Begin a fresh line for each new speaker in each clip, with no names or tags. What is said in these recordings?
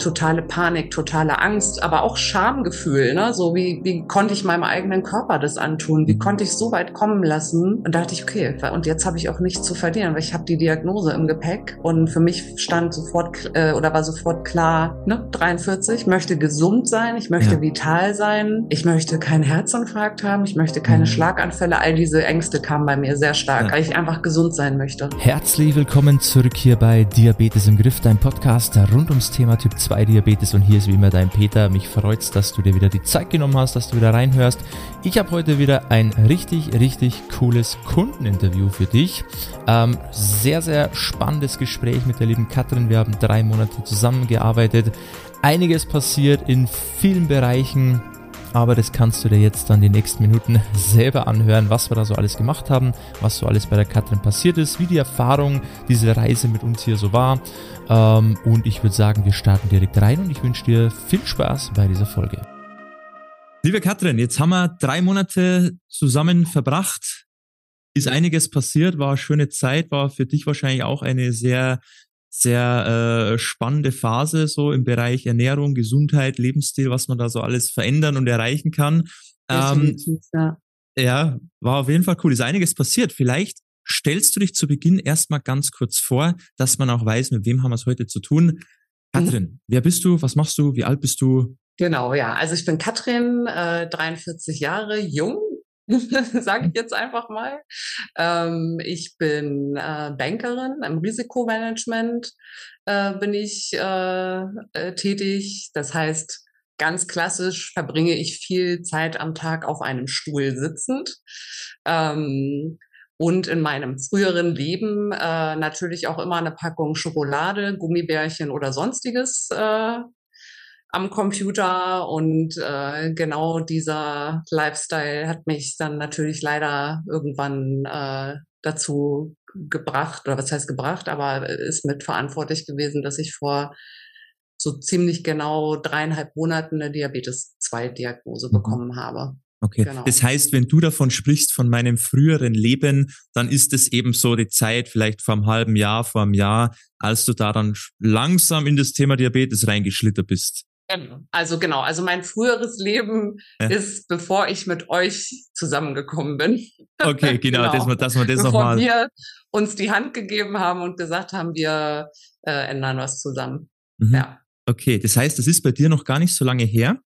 totale Panik, totale Angst, aber auch Schamgefühl, ne? So wie, wie konnte ich meinem eigenen Körper das antun? Wie konnte ich so weit kommen lassen? Und da dachte ich, okay, und jetzt habe ich auch nichts zu verlieren, weil ich habe die Diagnose im Gepäck und für mich stand sofort äh, oder war sofort klar, ne, 43, möchte gesund sein, ich möchte ja. vital sein, ich möchte keinen Herzinfarkt haben, ich möchte keine mhm. Schlaganfälle, all diese Ängste kamen bei mir sehr stark, ja. weil ich einfach gesund sein möchte.
Herzlich willkommen zurück hier bei Diabetes im Griff, dein Podcast rund ums Thema Typ 2 Diabetes und hier ist wie immer dein Peter. Mich freut's, dass du dir wieder die Zeit genommen hast, dass du wieder reinhörst. Ich habe heute wieder ein richtig, richtig cooles Kundeninterview für dich. Ähm, sehr, sehr spannendes Gespräch mit der lieben Katrin. Wir haben drei Monate zusammengearbeitet. Einiges passiert in vielen Bereichen aber das kannst du dir jetzt dann die nächsten Minuten selber anhören, was wir da so alles gemacht haben, was so alles bei der Katrin passiert ist, wie die Erfahrung, diese Reise mit uns hier so war. Ähm, und ich würde sagen, wir starten direkt rein und ich wünsche dir viel Spaß bei dieser Folge. Liebe Katrin, jetzt haben wir drei Monate zusammen verbracht. Ist einiges passiert, war eine schöne Zeit, war für dich wahrscheinlich auch eine sehr sehr äh, spannende Phase so im Bereich Ernährung, Gesundheit, Lebensstil, was man da so alles verändern und erreichen kann. Ähm, ja. ja, war auf jeden Fall cool. Ist einiges passiert. Vielleicht stellst du dich zu Beginn erstmal ganz kurz vor, dass man auch weiß, mit wem haben wir es heute zu tun. Katrin, mhm. wer bist du? Was machst du? Wie alt bist du?
Genau, ja. Also ich bin Katrin, äh, 43 Jahre, jung, sage ich jetzt einfach mal. Ähm, ich bin äh, Bankerin im Risikomanagement äh, bin ich äh, äh, tätig. Das heißt, ganz klassisch verbringe ich viel Zeit am Tag auf einem Stuhl sitzend. Ähm, und in meinem früheren Leben äh, natürlich auch immer eine Packung Schokolade, Gummibärchen oder sonstiges äh, am Computer und äh, genau dieser Lifestyle hat mich dann natürlich leider irgendwann äh, dazu gebracht, oder was heißt gebracht, aber ist mitverantwortlich gewesen, dass ich vor so ziemlich genau dreieinhalb Monaten eine Diabetes-2-Diagnose mhm. bekommen habe.
Okay. Genau. Das heißt, wenn du davon sprichst, von meinem früheren Leben, dann ist es eben so die Zeit, vielleicht vor einem halben Jahr, vor einem Jahr, als du da dann langsam in das Thema Diabetes reingeschlittert bist.
Genau. Also genau, also mein früheres Leben ja. ist, bevor ich mit euch zusammengekommen bin.
Okay, genau, genau. Dass, wir, dass wir das
nochmal. Bevor wir uns die Hand gegeben haben und gesagt haben, wir äh, ändern was zusammen.
Mhm. Ja. Okay, das heißt, das ist bei dir noch gar nicht so lange her.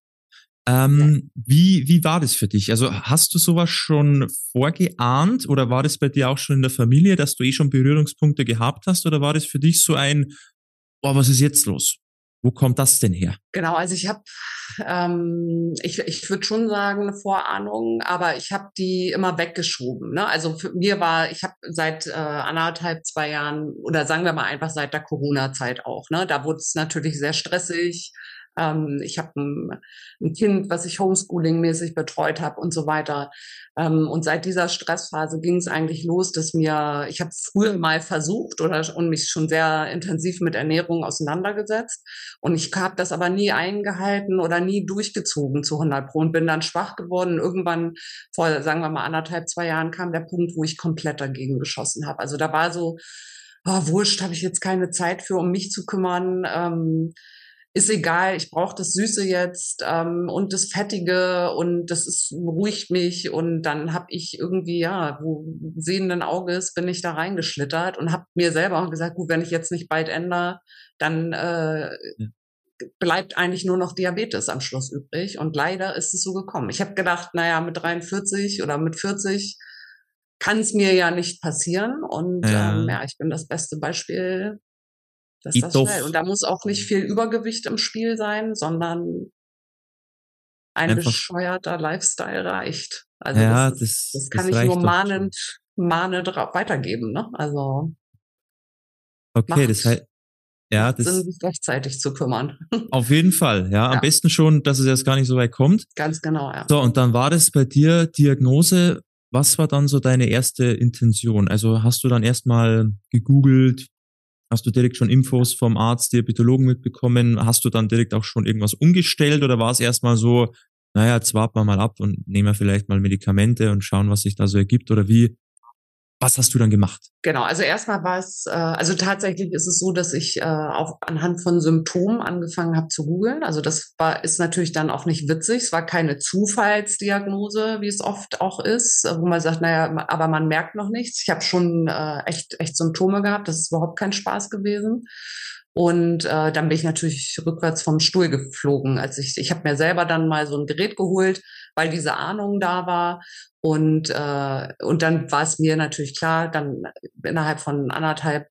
Ähm, ja. wie, wie war das für dich? Also hast du sowas schon vorgeahnt oder war das bei dir auch schon in der Familie, dass du eh schon Berührungspunkte gehabt hast oder war das für dich so ein, oh, was ist jetzt los? Wo kommt das denn her?
Genau, also ich habe, ähm, ich, ich würde schon sagen, eine Vorahnung, aber ich habe die immer weggeschoben. Ne? Also für mir war, ich habe seit äh, anderthalb, zwei Jahren oder sagen wir mal einfach seit der Corona-Zeit auch. Ne? Da wurde es natürlich sehr stressig. Ähm, ich habe ein, ein, Kind, was ich Homeschooling-mäßig betreut habe und so weiter. Ähm, und seit dieser Stressphase ging es eigentlich los, dass mir, ich habe früher mal versucht oder und mich schon sehr intensiv mit Ernährung auseinandergesetzt. Und ich habe das aber nie eingehalten oder nie durchgezogen zu 100 Pro und bin dann schwach geworden. Irgendwann vor, sagen wir mal, anderthalb, zwei Jahren kam der Punkt, wo ich komplett dagegen geschossen habe. Also da war so, oh, wurscht, habe ich jetzt keine Zeit für, um mich zu kümmern. Ähm, ist egal, ich brauche das Süße jetzt ähm, und das Fettige und das ist, beruhigt mich und dann habe ich irgendwie, ja, wo sehenden Auges bin ich da reingeschlittert und habe mir selber auch gesagt, gut, wenn ich jetzt nicht bald ändere, dann äh, ja. bleibt eigentlich nur noch Diabetes am Schluss übrig und leider ist es so gekommen. Ich habe gedacht, naja, mit 43 oder mit 40 kann es mir ja nicht passieren und ja. Ähm, ja, ich bin das beste Beispiel das ist das schnell. Und da muss auch nicht viel Übergewicht im Spiel sein, sondern ein Einfach. bescheuerter Lifestyle reicht. Also ja, das, das, das kann das ich nur mahnend, mahnend weitergeben. Ne? Also
okay, das heißt, ja,
das Sinn, sich rechtzeitig zu kümmern.
Auf jeden Fall, ja. Am ja. besten schon, dass es jetzt gar nicht so weit kommt.
Ganz genau, ja.
So, und dann war das bei dir Diagnose. Was war dann so deine erste Intention? Also hast du dann erstmal gegoogelt, Hast du direkt schon Infos vom Arzt, Diabetologen mitbekommen? Hast du dann direkt auch schon irgendwas umgestellt oder war es erstmal so, naja, jetzt warten wir mal ab und nehmen wir vielleicht mal Medikamente und schauen, was sich da so ergibt oder wie? Was hast du dann gemacht?
Genau, also erstmal war es, äh, also tatsächlich ist es so, dass ich äh, auch anhand von Symptomen angefangen habe zu googeln. Also das war, ist natürlich dann auch nicht witzig. Es war keine Zufallsdiagnose, wie es oft auch ist, wo man sagt, naja, aber man merkt noch nichts. Ich habe schon äh, echt, echt Symptome gehabt. Das ist überhaupt kein Spaß gewesen. Und äh, dann bin ich natürlich rückwärts vom Stuhl geflogen. Als ich, ich habe mir selber dann mal so ein Gerät geholt, weil diese Ahnung da war. Und, äh, und dann war es mir natürlich klar, dann innerhalb von anderthalb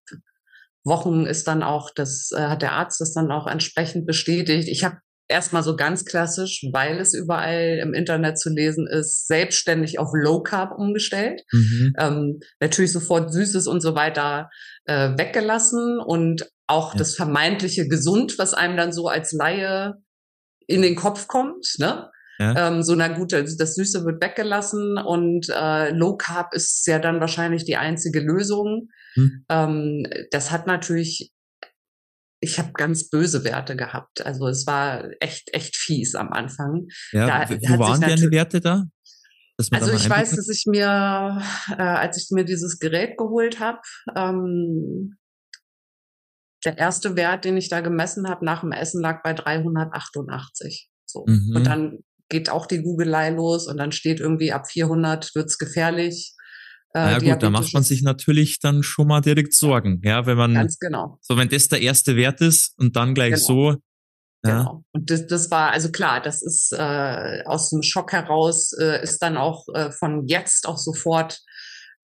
Wochen ist dann auch, das äh, hat der Arzt das dann auch entsprechend bestätigt. Ich habe erstmal so ganz klassisch, weil es überall im Internet zu lesen ist, selbstständig auf Low Carb umgestellt. Mhm. Ähm, natürlich sofort Süßes und so weiter äh, weggelassen und auch ja. das vermeintliche Gesund, was einem dann so als Laie in den Kopf kommt, ne? Ja. Ähm, so, na gut, das Süße wird weggelassen und äh, Low Carb ist ja dann wahrscheinlich die einzige Lösung. Hm. Ähm, das hat natürlich, ich habe ganz böse Werte gehabt. Also es war echt, echt fies am Anfang.
Ja, da wo waren deine Werte da?
Also ich weiß, dass ich mir, äh, als ich mir dieses Gerät geholt habe, ähm, der erste Wert, den ich da gemessen habe nach dem Essen, lag bei 388. So. Mhm. Und dann geht auch die Googelei los und dann steht irgendwie ab 400 wird's gefährlich.
Äh, ja gut, da macht man sich natürlich dann schon mal direkt Sorgen, ja, wenn man
ganz genau.
So, wenn das der erste Wert ist und dann gleich genau. so.
Ja. Genau. Und das, das war also klar, das ist äh, aus dem Schock heraus äh, ist dann auch äh, von jetzt auch sofort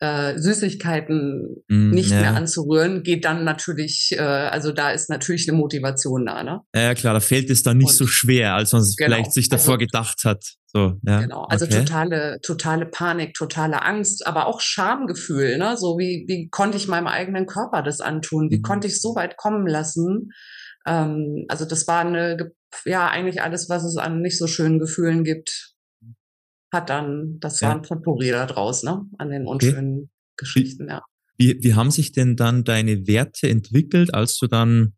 äh, Süßigkeiten mm, nicht ja. mehr anzurühren, geht dann natürlich, äh, also da ist natürlich eine Motivation da. Ne?
Ja, klar, da fällt es dann nicht Und, so schwer, als man es genau, vielleicht sich davor also, gedacht hat. So, ja.
Genau, also okay. totale, totale Panik, totale Angst, aber auch Schamgefühl, ne? So wie, wie konnte ich meinem eigenen Körper das antun? Wie mhm. konnte ich so weit kommen lassen? Ähm, also das war eine, ja, eigentlich alles, was es an nicht so schönen Gefühlen gibt, hat dann, das ja. war ein Potpourri da draus, ne? An den unschönen okay. Geschichten, ja.
Wie, wie haben sich denn dann deine Werte entwickelt, als du dann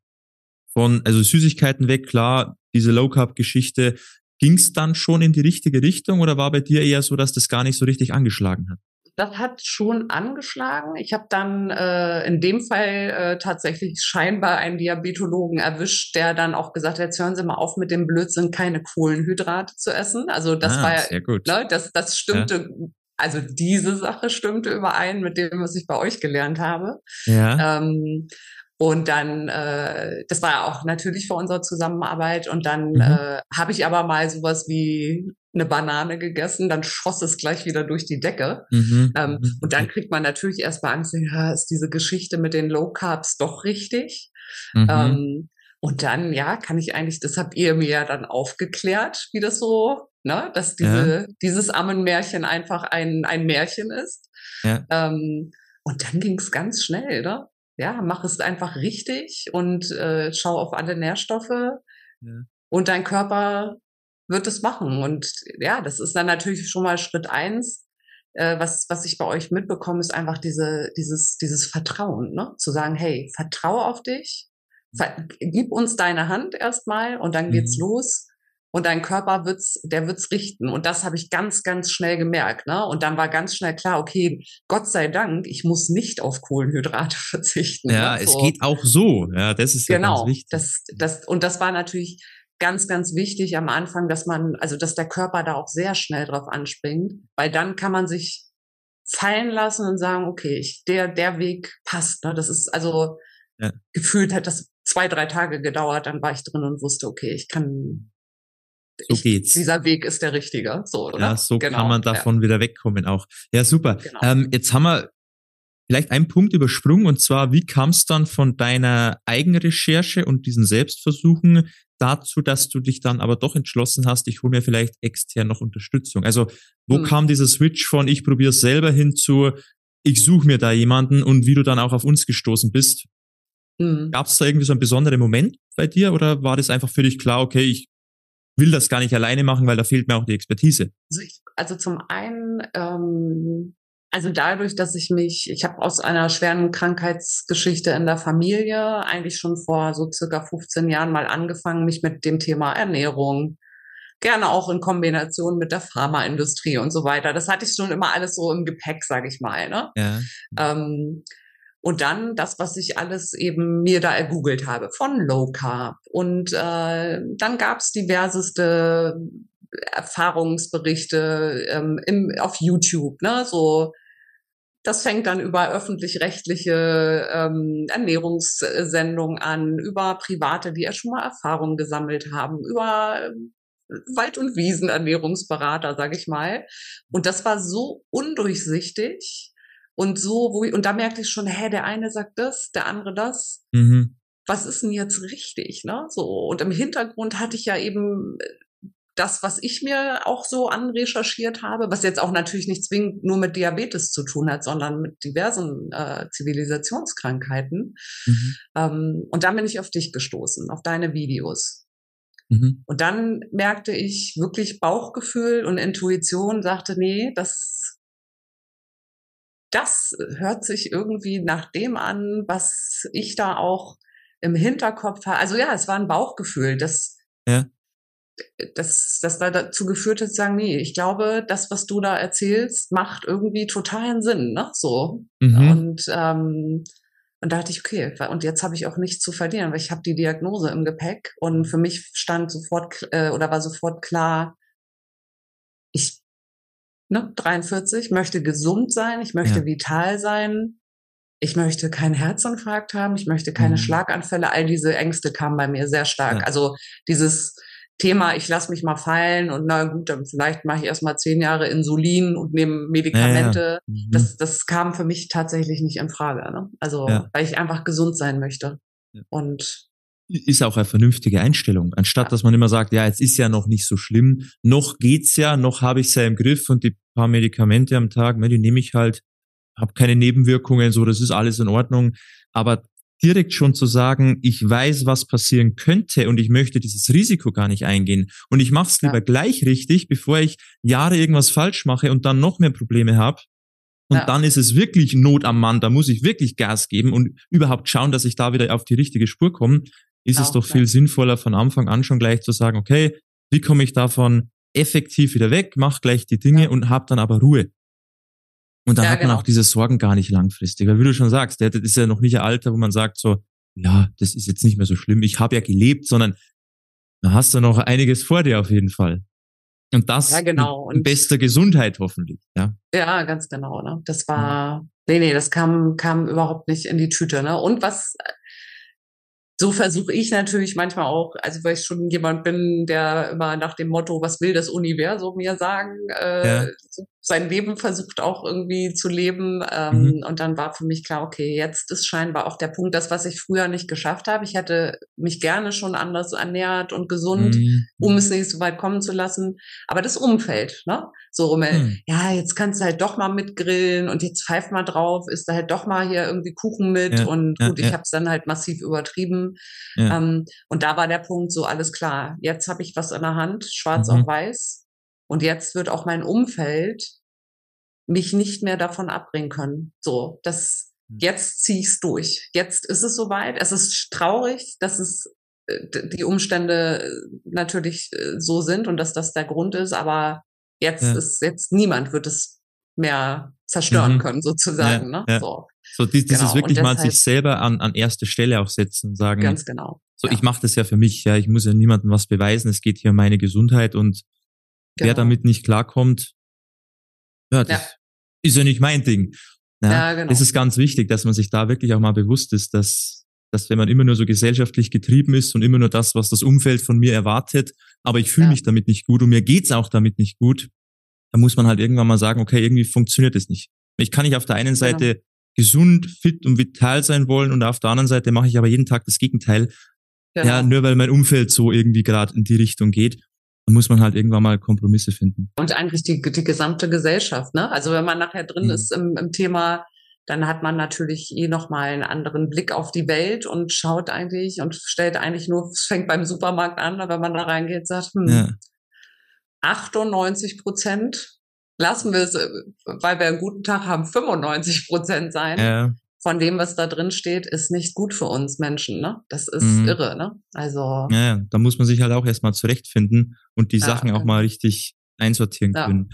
von, also Süßigkeiten weg, klar, diese Low Carb Geschichte, ging es dann schon in die richtige Richtung oder war bei dir eher so, dass das gar nicht so richtig angeschlagen hat?
Das hat schon angeschlagen. Ich habe dann äh, in dem Fall äh, tatsächlich scheinbar einen Diabetologen erwischt, der dann auch gesagt hat, jetzt hören Sie mal auf mit dem Blödsinn, keine Kohlenhydrate zu essen. Also das ah, war ja, ne, das, das stimmte, ja. also diese Sache stimmte überein mit dem, was ich bei euch gelernt habe. Ja. Ähm, und dann, äh, das war ja auch natürlich für unsere Zusammenarbeit. Und dann mhm. äh, habe ich aber mal sowas wie eine Banane gegessen, dann schoss es gleich wieder durch die Decke. Mhm. Ähm, mhm. Und dann kriegt man natürlich erstmal Angst, ja, ist diese Geschichte mit den Low Carbs doch richtig? Mhm. Ähm, und dann, ja, kann ich eigentlich, das habt ihr mir ja dann aufgeklärt, wie das so, ne, dass diese, ja. dieses Ammenmärchen einfach ein, ein Märchen ist. Ja. Ähm, und dann ging es ganz schnell, ne? Ja, mach es einfach richtig und äh, schau auf alle Nährstoffe ja. und dein Körper wird es machen. Und ja, das ist dann natürlich schon mal Schritt eins. Äh, was, was ich bei euch mitbekomme, ist einfach diese, dieses, dieses Vertrauen, ne? Zu sagen, hey, vertraue auf dich, ver gib uns deine Hand erstmal und dann geht's mhm. los und dein Körper wird's, der wird's richten. Und das habe ich ganz, ganz schnell gemerkt. Ne? Und dann war ganz schnell klar, okay, Gott sei Dank, ich muss nicht auf Kohlenhydrate verzichten.
Ja, ne? so. es geht auch so. Ja, das ist genau, ja ganz wichtig.
Das, das, und das war natürlich ganz, ganz wichtig am Anfang, dass man, also dass der Körper da auch sehr schnell drauf anspringt, weil dann kann man sich fallen lassen und sagen, okay, ich, der, der Weg passt. Ne? Das ist also ja. gefühlt hat das zwei, drei Tage gedauert, dann war ich drin und wusste, okay, ich kann,
so ich, geht's.
Dieser Weg ist der richtige. So, oder?
Ja, so genau, kann man davon ja. wieder wegkommen auch. Ja, super. Genau. Ähm, jetzt haben wir vielleicht einen Punkt übersprungen und zwar, wie kam es dann von deiner Eigenrecherche und diesen Selbstversuchen dazu, dass du dich dann aber doch entschlossen hast, ich hole mir vielleicht extern noch Unterstützung. Also wo hm. kam dieser Switch von ich probiere es selber hin zu ich suche mir da jemanden und wie du dann auch auf uns gestoßen bist? Hm. Gab es da irgendwie so einen besonderen Moment bei dir oder war das einfach für dich klar, okay, ich will das gar nicht alleine machen, weil da fehlt mir auch die Expertise.
Also, ich, also zum einen, ähm, also dadurch, dass ich mich, ich habe aus einer schweren Krankheitsgeschichte in der Familie eigentlich schon vor so circa 15 Jahren mal angefangen, mich mit dem Thema Ernährung, gerne auch in Kombination mit der Pharmaindustrie und so weiter. Das hatte ich schon immer alles so im Gepäck, sage ich mal. Ne? Ja. Ähm, und dann das, was ich alles eben mir da ergoogelt habe, von Low Carb. Und äh, dann gab's diverseste Erfahrungsberichte ähm, im, auf YouTube, ne? So das fängt dann über öffentlich-rechtliche ähm, Ernährungssendungen an, über Private, die ja schon mal Erfahrungen gesammelt haben, über ähm, Wald- und Wiesenernährungsberater, sage ich mal. Und das war so undurchsichtig und so, wo ich, und da merkte ich schon, hä, der eine sagt das, der andere das. Mhm. Was ist denn jetzt richtig, ne? So und im Hintergrund hatte ich ja eben das, was ich mir auch so anrecherchiert habe, was jetzt auch natürlich nicht zwingend nur mit Diabetes zu tun hat, sondern mit diversen äh, Zivilisationskrankheiten. Mhm. Ähm, und dann bin ich auf dich gestoßen, auf deine Videos. Mhm. Und dann merkte ich wirklich Bauchgefühl und Intuition sagte, nee, das, das hört sich irgendwie nach dem an, was ich da auch im Hinterkopf habe. Also ja, es war ein Bauchgefühl. Das, ja das, das da dazu geführt hat, zu sagen, nee, ich glaube, das, was du da erzählst, macht irgendwie totalen Sinn, ne? So. Mhm. Und, ähm, und da dachte ich, okay, und jetzt habe ich auch nichts zu verlieren, weil ich habe die Diagnose im Gepäck und für mich stand sofort äh, oder war sofort klar, ich ne, 43, möchte gesund sein, ich möchte ja. vital sein, ich möchte keinen Herzinfarkt haben, ich möchte keine mhm. Schlaganfälle, all diese Ängste kamen bei mir sehr stark. Ja. Also dieses Thema, ich lasse mich mal fallen und na gut, dann vielleicht mache ich erstmal zehn Jahre Insulin und nehme Medikamente. Ja. Mhm. Das, das kam für mich tatsächlich nicht in Frage. Ne? Also, weil ich einfach gesund sein möchte. Und
ist auch eine vernünftige Einstellung, anstatt dass man immer sagt, ja, jetzt ist ja noch nicht so schlimm, noch geht's ja, noch habe ich es ja im Griff und die paar Medikamente am Tag, die nehme ich halt, habe keine Nebenwirkungen, so, das ist alles in Ordnung. Aber direkt schon zu sagen, ich weiß, was passieren könnte und ich möchte dieses Risiko gar nicht eingehen. Und ich mache es lieber ja. gleich richtig, bevor ich Jahre irgendwas falsch mache und dann noch mehr Probleme habe. Und ja. dann ist es wirklich Not am Mann, da muss ich wirklich Gas geben und überhaupt schauen, dass ich da wieder auf die richtige Spur komme. Ist genau, es doch viel ja. sinnvoller, von Anfang an schon gleich zu sagen, okay, wie komme ich davon effektiv wieder weg, mach gleich die Dinge und hab dann aber Ruhe. Und dann ja, hat man genau. auch diese Sorgen gar nicht langfristig. Weil wie du schon sagst, das ist ja noch nicht ein Alter, wo man sagt so, ja, das ist jetzt nicht mehr so schlimm, ich habe ja gelebt, sondern da hast du noch einiges vor dir auf jeden Fall. Und das ja, genau. in bester Gesundheit hoffentlich, ja.
Ja, ganz genau. Ne? Das war, nee, nee, das kam, kam überhaupt nicht in die Tüte. Ne? Und was so versuche ich natürlich manchmal auch, also weil ich schon jemand bin, der immer nach dem Motto, was will das Universum mir sagen, äh, ja. sein Leben versucht auch irgendwie zu leben. Ähm, mhm. Und dann war für mich klar, okay, jetzt ist scheinbar auch der Punkt, das, was ich früher nicht geschafft habe. Ich hätte mich gerne schon anders ernährt und gesund, mhm. um es nicht so weit kommen zu lassen. Aber das Umfeld, ne? So rum, mhm. ja, jetzt kannst du halt doch mal mitgrillen und jetzt pfeift mal drauf, ist da halt doch mal hier irgendwie Kuchen mit ja. und gut, ja, ich habe es dann halt massiv übertrieben. Ähm, und da war der Punkt so, alles klar, jetzt habe ich was in der Hand, schwarz mhm. auf weiß. Und jetzt wird auch mein Umfeld mich nicht mehr davon abbringen können. So, das, hm. jetzt zieh ich's durch. Jetzt ist es soweit. Es ist traurig, dass es äh, die Umstände äh, natürlich äh, so sind und dass das der Grund ist, aber jetzt ja. ist jetzt niemand wird es mehr zerstören mhm. können, sozusagen. Ja, ne?
Ja. So. so dieses genau. wirklich deshalb, mal sich selber an, an erste Stelle auch setzen und sagen,
ganz genau.
So, ich mache das ja für mich, ja, ich muss ja niemandem was beweisen, es geht hier um meine Gesundheit und genau. wer damit nicht klarkommt, ja, das ja. ist ja nicht mein Ding. Ja, ja, genau. Das ist ganz wichtig, dass man sich da wirklich auch mal bewusst ist, dass, dass wenn man immer nur so gesellschaftlich getrieben ist und immer nur das, was das Umfeld von mir erwartet, aber ich fühle ja. mich damit nicht gut und mir geht's auch damit nicht gut, dann muss man halt irgendwann mal sagen, okay, irgendwie funktioniert es nicht. Ich kann nicht auf der einen genau. Seite genau. gesund, fit und vital sein wollen und auf der anderen Seite mache ich aber jeden Tag das Gegenteil. Genau. Ja, nur weil mein Umfeld so irgendwie gerade in die Richtung geht da muss man halt irgendwann mal Kompromisse finden.
Und eigentlich die, die gesamte Gesellschaft, ne? Also wenn man nachher drin mhm. ist im, im Thema, dann hat man natürlich eh nochmal einen anderen Blick auf die Welt und schaut eigentlich und stellt eigentlich nur, es fängt beim Supermarkt an, wenn man da reingeht, sagt, hm, ja. 98 Prozent, lassen wir es, weil wir einen guten Tag haben, 95 Prozent sein. Ja. von dem, was da drin steht, ist nicht gut für uns Menschen. Ne? Das ist mhm. irre. Ne? Also
ja, da muss man sich halt auch erstmal zurechtfinden und die ja, Sachen auch mal richtig einsortieren ja. können.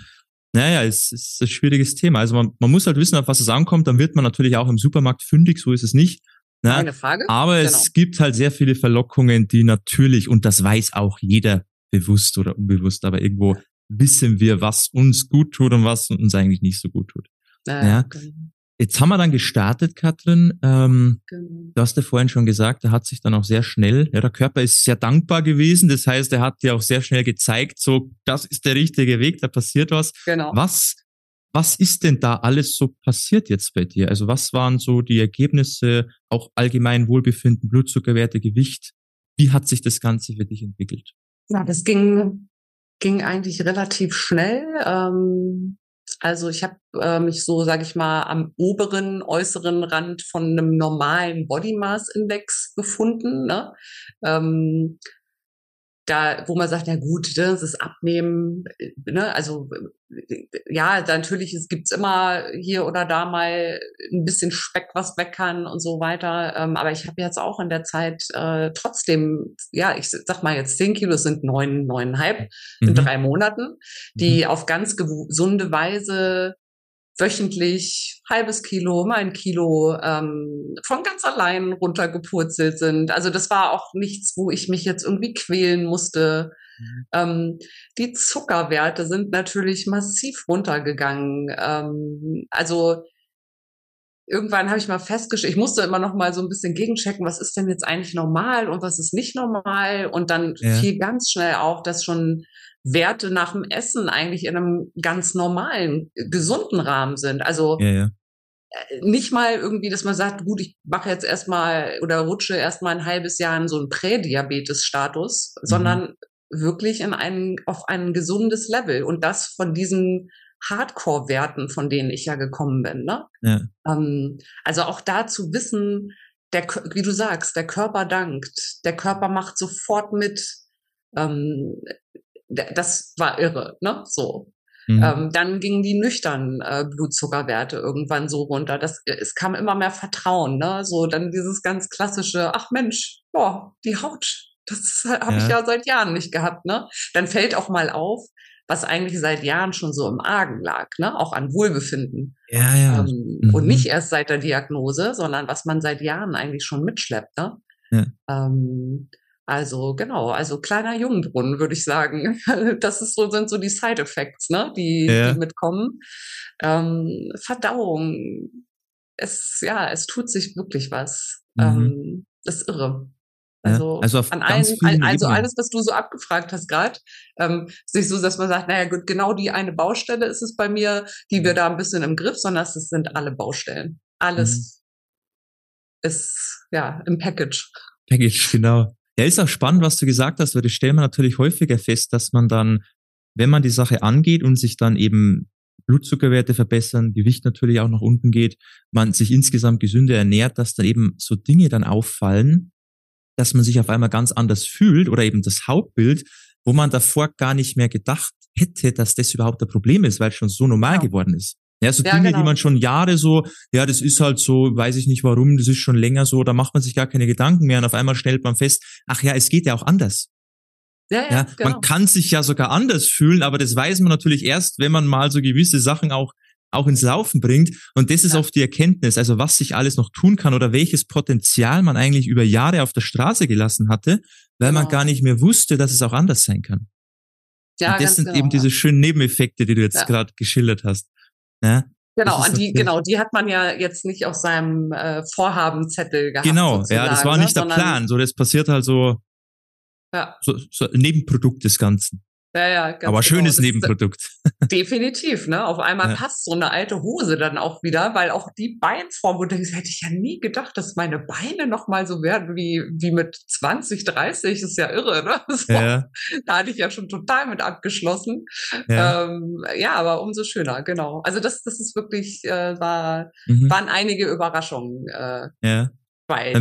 Naja, es ist ein schwieriges Thema. Also man, man muss halt wissen, auf was es ankommt. Dann wird man natürlich auch im Supermarkt fündig, so ist es nicht.
Ne? Keine Frage.
Aber genau. es gibt halt sehr viele Verlockungen, die natürlich, und das weiß auch jeder, bewusst oder unbewusst, aber irgendwo wissen wir, was uns gut tut und was uns eigentlich nicht so gut tut. Äh, ja. Genau. Jetzt haben wir dann gestartet, Katrin. Ähm, genau. Du hast ja vorhin schon gesagt, er hat sich dann auch sehr schnell, ja, der Körper ist sehr dankbar gewesen. Das heißt, er hat dir auch sehr schnell gezeigt, so, das ist der richtige Weg, da passiert was. Genau. Was, was ist denn da alles so passiert jetzt bei dir? Also was waren so die Ergebnisse, auch allgemein Wohlbefinden, Blutzuckerwerte, Gewicht? Wie hat sich das Ganze für dich entwickelt?
Ja, das ging, ging eigentlich relativ schnell. Ähm, also ich habe äh, mich so, sage ich mal, am oberen, äußeren Rand von einem normalen Body Mass Index befunden. Ne? Ähm, da, wo man sagt, na gut, ne, das ist Abnehmen, ne, also ja, natürlich, es gibt's immer hier oder da mal ein bisschen Speck, was weg kann und so weiter. Ähm, aber ich habe jetzt auch in der Zeit äh, trotzdem, ja, ich sag mal jetzt zehn Kilo sind neun, neuneinhalb mhm. in drei Monaten, die mhm. auf ganz gesunde Weise wöchentlich halbes Kilo, mal ein Kilo ähm, von ganz allein runtergepurzelt sind. Also das war auch nichts, wo ich mich jetzt irgendwie quälen musste. Mhm. Ähm, die Zuckerwerte sind natürlich massiv runtergegangen. Ähm, also irgendwann habe ich mal festgestellt, ich musste immer noch mal so ein bisschen gegenchecken, was ist denn jetzt eigentlich normal und was ist nicht normal. Und dann ja. fiel ganz schnell auf, dass schon Werte nach dem Essen eigentlich in einem ganz normalen, gesunden Rahmen sind. Also ja, ja. Äh, nicht mal irgendwie, dass man sagt, gut, ich mache jetzt erstmal oder rutsche erstmal ein halbes Jahr in so einen Prädiabetes-Status, mhm. sondern wirklich in einen, auf ein gesundes Level. Und das von diesen Hardcore-Werten, von denen ich ja gekommen bin. Ne? Ja. Ähm, also auch da zu wissen, der, wie du sagst, der Körper dankt, der Körper macht sofort mit. Ähm, das war irre, ne? So. Mhm. Ähm, dann gingen die nüchternen äh, Blutzuckerwerte irgendwann so runter. Das, es kam immer mehr Vertrauen, ne? So dann dieses ganz klassische, ach Mensch, boah, die Haut, das habe ja. ich ja seit Jahren nicht gehabt, ne? Dann fällt auch mal auf, was eigentlich seit Jahren schon so im Argen lag, ne? Auch an Wohlbefinden.
Ja, ja.
Ähm, mhm. Und nicht erst seit der Diagnose, sondern was man seit Jahren eigentlich schon mitschleppt, ne? Ja. Ähm, also genau, also kleiner Jungbrunnen, würde ich sagen. Das ist so, sind so die Side Effects, ne, die, ja. die mitkommen. Ähm, Verdauung. Es, ja, es tut sich wirklich was. Mhm. Ähm, das ist irre. Also, ja, also an allen, also alles, was du so abgefragt hast gerade, ähm, ist nicht so, dass man sagt, naja gut, genau die eine Baustelle ist es bei mir, die wir da ein bisschen im Griff, sondern es sind alle Baustellen. Alles mhm. ist ja im Package.
Package, genau. Ja, ist auch spannend, was du gesagt hast, weil das stellen wir natürlich häufiger fest, dass man dann, wenn man die Sache angeht und sich dann eben Blutzuckerwerte verbessern, Gewicht natürlich auch nach unten geht, man sich insgesamt gesünder ernährt, dass dann eben so Dinge dann auffallen, dass man sich auf einmal ganz anders fühlt oder eben das Hauptbild, wo man davor gar nicht mehr gedacht hätte, dass das überhaupt ein Problem ist, weil es schon so normal ja. geworden ist. Ja, so ja, Dinge, genau. die man schon Jahre so, ja, das ist halt so, weiß ich nicht warum, das ist schon länger so, da macht man sich gar keine Gedanken mehr und auf einmal stellt man fest, ach ja, es geht ja auch anders. Ja, ja, ja genau. Man kann sich ja sogar anders fühlen, aber das weiß man natürlich erst, wenn man mal so gewisse Sachen auch auch ins Laufen bringt. Und das ist ja. oft die Erkenntnis, also was sich alles noch tun kann oder welches Potenzial man eigentlich über Jahre auf der Straße gelassen hatte, weil genau. man gar nicht mehr wusste, dass es auch anders sein kann. Ja, und das sind genau, eben diese schönen Nebeneffekte, die du jetzt ja. gerade geschildert hast.
Ja? Genau, an die, genau, die hat man ja jetzt nicht auf seinem äh, Vorhabenzettel gehabt.
Genau, ja, das war nicht ne? der Plan. So, das passiert halt so, ja. so, so Nebenprodukt des Ganzen. Ja, ja, ganz Aber genau. schönes Nebenprodukt.
Definitiv, ne? Auf einmal ja. passt so eine alte Hose dann auch wieder, weil auch die Beinform, wo du denkst, hätte ich ja nie gedacht, dass meine Beine noch mal so werden wie, wie mit 20, 30. Das ist ja irre, ne? So, ja. Da hatte ich ja schon total mit abgeschlossen. Ja, ähm, ja aber umso schöner, genau. Also das, das ist wirklich, äh, war, mhm. waren einige Überraschungen. Äh,
ja.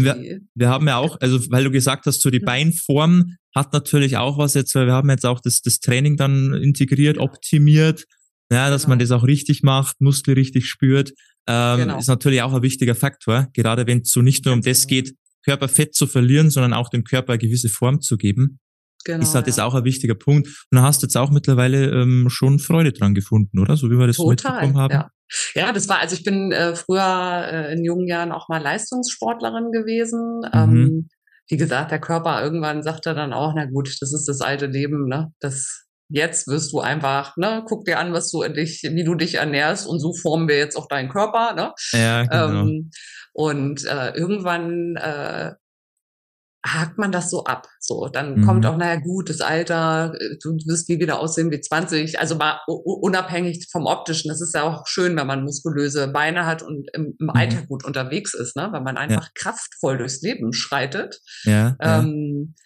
Wir, wir, haben ja auch, also weil du gesagt hast, so die Beinform hat natürlich auch was jetzt, weil wir haben jetzt auch das, das Training dann integriert, optimiert, ja, dass genau. man das auch richtig macht, Muskel richtig spürt. ähm, genau. ist natürlich auch ein wichtiger Faktor, gerade wenn es so nicht nur um das genau. geht, Körperfett zu verlieren, sondern auch dem Körper eine gewisse Form zu geben. Genau, ist halt ja. das auch ein wichtiger Punkt. Und da hast du jetzt auch mittlerweile ähm, schon Freude dran gefunden, oder? So wie wir das Total, so mitbekommen haben.
Ja. ja, das war, also ich bin äh, früher äh, in jungen Jahren auch mal Leistungssportlerin gewesen. Mhm. Ähm, wie gesagt, der Körper irgendwann sagte dann auch, na gut, das ist das alte Leben, ne? Das jetzt wirst du einfach, ne, guck dir an, was du dich, wie du dich ernährst und so formen wir jetzt auch deinen Körper, ne?
Ja, genau. Ähm,
und äh, irgendwann äh, hakt man das so ab. So, dann mhm. kommt auch, naja, gut, das Alter, äh, du wirst wie wieder aussehen wie 20. Also mal unabhängig vom Optischen. Das ist ja auch schön, wenn man muskulöse Beine hat und im, im mhm. Alter gut unterwegs ist, ne? Wenn man einfach ja. kraftvoll durchs Leben schreitet.
Ja, ähm,
ja.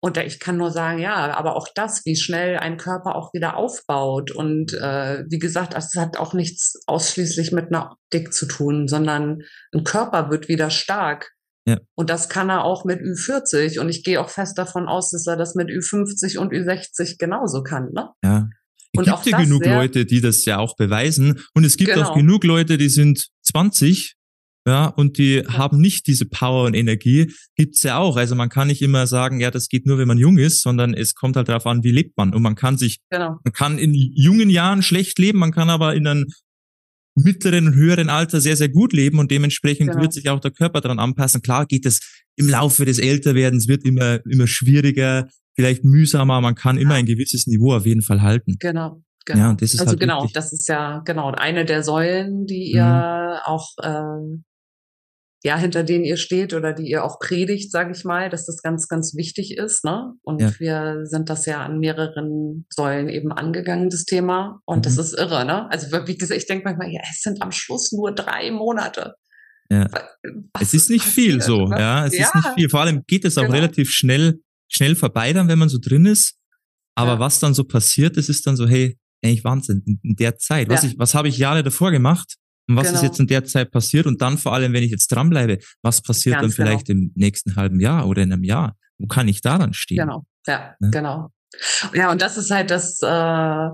Und ich kann nur sagen, ja, aber auch das, wie schnell ein Körper auch wieder aufbaut. Und äh, wie gesagt, es hat auch nichts ausschließlich mit einer Optik zu tun, sondern ein Körper wird wieder stark. Ja. Und das kann er auch mit Ü40. Und ich gehe auch fest davon aus, dass er das mit Ü50 und Ü60 genauso kann. Ne?
Ja. Es und gibt ja genug Leute, die das ja auch beweisen. Und es gibt genau. auch genug Leute, die sind 20 ja, und die ja. haben nicht diese Power und Energie, gibt's ja auch. Also man kann nicht immer sagen, ja, das geht nur, wenn man jung ist, sondern es kommt halt darauf an, wie lebt man. Und man kann sich, genau. man kann in jungen Jahren schlecht leben, man kann aber in einem mittleren und höheren Alter sehr, sehr gut leben und dementsprechend genau. wird sich auch der Körper daran anpassen. Klar geht es im Laufe des Älterwerdens, wird immer, immer schwieriger, vielleicht mühsamer, man kann immer ein gewisses Niveau auf jeden Fall halten.
Genau. Genau.
Ja, das ist
also
halt
genau, wirklich. das ist ja genau eine der Säulen, die ihr mhm. auch ähm, ja, hinter denen ihr steht oder die ihr auch predigt, sage ich mal, dass das ganz, ganz wichtig ist. Ne? Und ja. wir sind das ja an mehreren Säulen eben angegangen, das Thema. Und mhm. das ist irre, ne? Also wie gesagt, ich denke manchmal, ja, es sind am Schluss nur drei Monate.
Ja. es ist nicht viel so, ne? ja. Es ja. ist nicht viel. Vor allem geht es auch genau. relativ schnell, schnell vorbei dann, wenn man so drin ist. Aber ja. was dann so passiert, das ist dann so, hey, eigentlich Wahnsinn, in der Zeit. Was, ich, was habe ich Jahre davor gemacht? Und was genau. ist jetzt in der Zeit passiert? Und dann vor allem, wenn ich jetzt dranbleibe, was passiert Ganz dann vielleicht genau. im nächsten halben Jahr oder in einem Jahr? Wo kann ich daran stehen?
Genau, ja, ja? genau. Ja, und das ist halt das, äh,